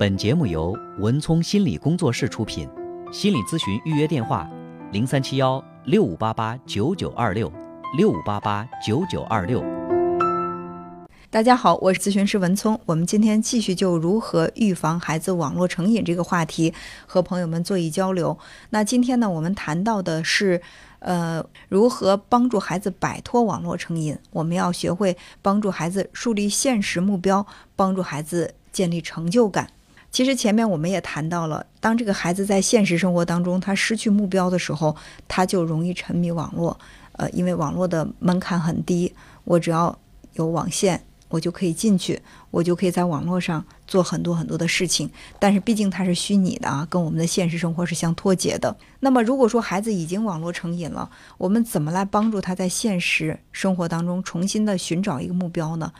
本节目由文聪心理工作室出品，心理咨询预约电话：零三七幺六五八八九九二六六五八八九九二六。大家好，我是咨询师文聪。我们今天继续就如何预防孩子网络成瘾这个话题和朋友们做一交流。那今天呢，我们谈到的是，呃，如何帮助孩子摆脱网络成瘾。我们要学会帮助孩子树立现实目标，帮助孩子建立成就感。其实前面我们也谈到了，当这个孩子在现实生活当中他失去目标的时候，他就容易沉迷网络。呃，因为网络的门槛很低，我只要有网线。我就可以进去，我就可以在网络上做很多很多的事情。但是毕竟它是虚拟的啊，跟我们的现实生活是相脱节的。那么如果说孩子已经网络成瘾了，我们怎么来帮助他在现实生活当中重新的寻找一个目标呢？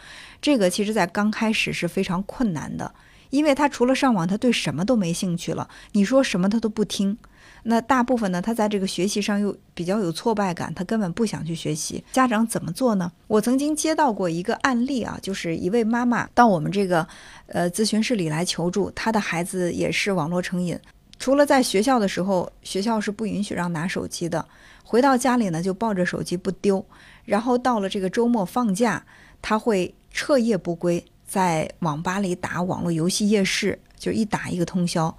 这个其实在刚开始是非常困难的，因为他除了上网，他对什么都没兴趣了。你说什么他都不听。那大部分呢，他在这个学习上又比较有挫败感，他根本不想去学习。家长怎么做呢？我曾经接到过一个案例啊，就是一位妈妈到我们这个呃咨询室里来求助，她的孩子也是网络成瘾。除了在学校的时候，学校是不允许让拿手机的，回到家里呢就抱着手机不丢。然后到了这个周末放假，他会彻夜不归，在网吧里打网络游戏夜市，就一打一个通宵。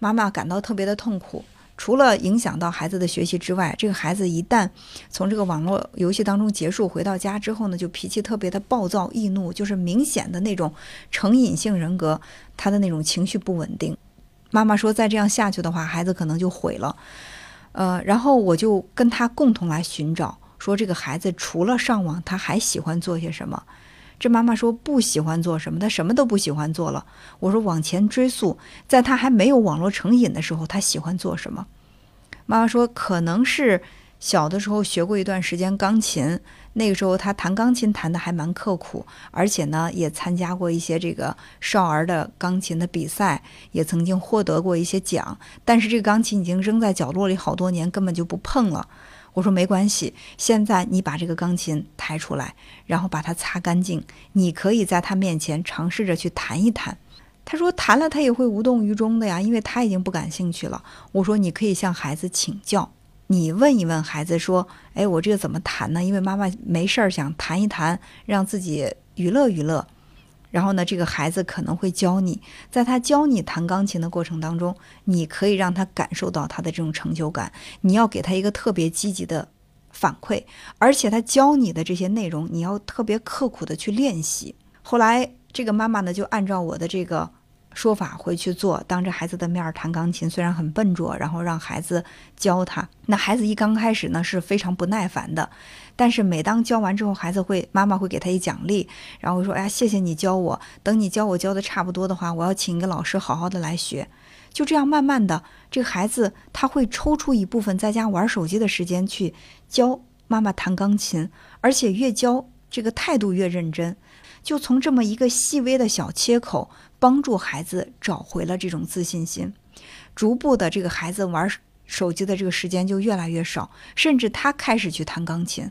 妈妈感到特别的痛苦。除了影响到孩子的学习之外，这个孩子一旦从这个网络游戏当中结束，回到家之后呢，就脾气特别的暴躁易怒，就是明显的那种成瘾性人格，他的那种情绪不稳定。妈妈说，再这样下去的话，孩子可能就毁了。呃，然后我就跟他共同来寻找，说这个孩子除了上网，他还喜欢做些什么？这妈妈说不喜欢做什么，她什么都不喜欢做了。我说往前追溯，在她还没有网络成瘾的时候，她喜欢做什么？妈妈说可能是小的时候学过一段时间钢琴，那个时候她弹钢琴弹得还蛮刻苦，而且呢也参加过一些这个少儿的钢琴的比赛，也曾经获得过一些奖。但是这个钢琴已经扔在角落里好多年，根本就不碰了。我说没关系，现在你把这个钢琴抬出来，然后把它擦干净，你可以在他面前尝试着去弹一弹。他说弹了他也会无动于衷的呀，因为他已经不感兴趣了。我说你可以向孩子请教，你问一问孩子说，哎，我这个怎么弹呢？因为妈妈没事儿想弹一弹，让自己娱乐娱乐。然后呢，这个孩子可能会教你，在他教你弹钢琴的过程当中，你可以让他感受到他的这种成就感。你要给他一个特别积极的反馈，而且他教你的这些内容，你要特别刻苦的去练习。后来这个妈妈呢，就按照我的这个。说法回去做，当着孩子的面弹钢琴，虽然很笨拙，然后让孩子教他。那孩子一刚开始呢是非常不耐烦的，但是每当教完之后，孩子会妈妈会给他一奖励，然后说：“哎呀，谢谢你教我，等你教我教的差不多的话，我要请一个老师好好的来学。”就这样慢慢的，这个孩子他会抽出一部分在家玩手机的时间去教妈妈弹钢琴，而且越教这个态度越认真。就从这么一个细微的小切口。帮助孩子找回了这种自信心，逐步的，这个孩子玩手机的这个时间就越来越少，甚至他开始去弹钢琴，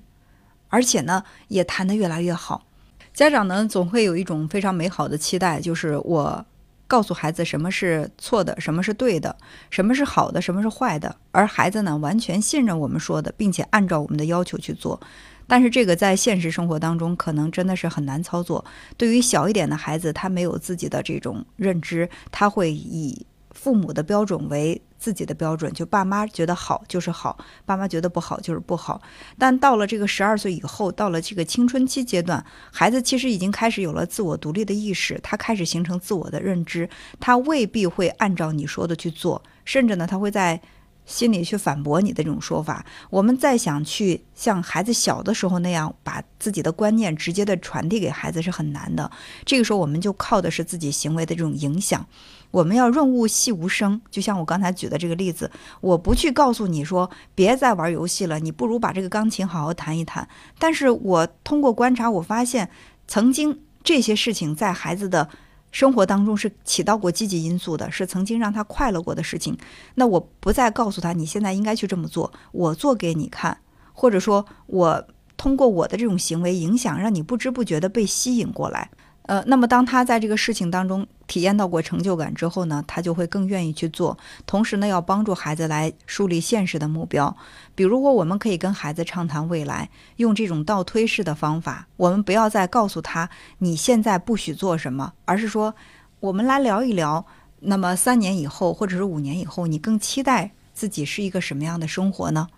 而且呢，也弹得越来越好。家长呢，总会有一种非常美好的期待，就是我告诉孩子什么是错的，什么是对的，什么是好的，什么是坏的，而孩子呢，完全信任我们说的，并且按照我们的要求去做。但是这个在现实生活当中可能真的是很难操作。对于小一点的孩子，他没有自己的这种认知，他会以父母的标准为自己的标准，就爸妈觉得好就是好，爸妈觉得不好就是不好。但到了这个十二岁以后，到了这个青春期阶段，孩子其实已经开始有了自我独立的意识，他开始形成自我的认知，他未必会按照你说的去做，甚至呢，他会在。心里去反驳你的这种说法，我们再想去像孩子小的时候那样把自己的观念直接的传递给孩子是很难的。这个时候，我们就靠的是自己行为的这种影响。我们要润物细无声，就像我刚才举的这个例子，我不去告诉你说别再玩游戏了，你不如把这个钢琴好好弹一弹。但是我通过观察，我发现曾经这些事情在孩子的。生活当中是起到过积极因素的，是曾经让他快乐过的事情。那我不再告诉他你现在应该去这么做，我做给你看，或者说我通过我的这种行为影响，让你不知不觉的被吸引过来。呃，那么当他在这个事情当中体验到过成就感之后呢，他就会更愿意去做。同时呢，要帮助孩子来树立现实的目标。比如果，我们可以跟孩子畅谈未来，用这种倒推式的方法。我们不要再告诉他你现在不许做什么，而是说，我们来聊一聊。那么三年以后，或者是五年以后，你更期待自己是一个什么样的生活呢？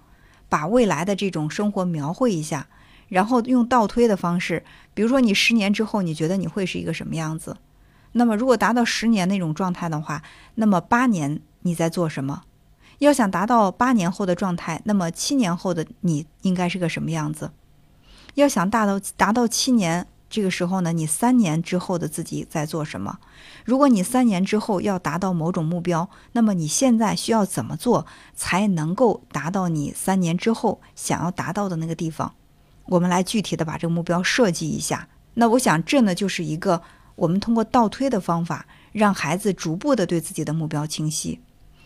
把未来的这种生活描绘一下。然后用倒推的方式，比如说你十年之后，你觉得你会是一个什么样子？那么如果达到十年那种状态的话，那么八年你在做什么？要想达到八年后的状态，那么七年后的你应该是个什么样子？要想达到达到七年这个时候呢，你三年之后的自己在做什么？如果你三年之后要达到某种目标，那么你现在需要怎么做才能够达到你三年之后想要达到的那个地方？我们来具体的把这个目标设计一下。那我想，这呢就是一个我们通过倒推的方法，让孩子逐步的对自己的目标清晰。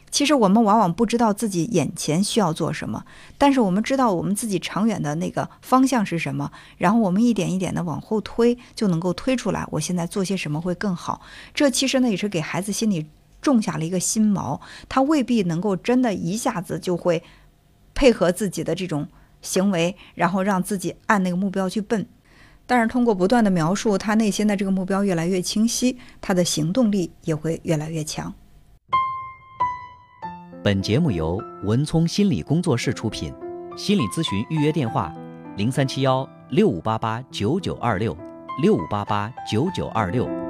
其实我们往往不知道自己眼前需要做什么，但是我们知道我们自己长远的那个方向是什么，然后我们一点一点的往后推，就能够推出来我现在做些什么会更好。这其实呢也是给孩子心里种下了一个心锚，他未必能够真的一下子就会配合自己的这种。行为，然后让自己按那个目标去奔。但是通过不断的描述，他内心的这个目标越来越清晰，他的行动力也会越来越强。本节目由文聪心理工作室出品，心理咨询预约电话：零三七幺六五八八九九二六六五八八九九二六。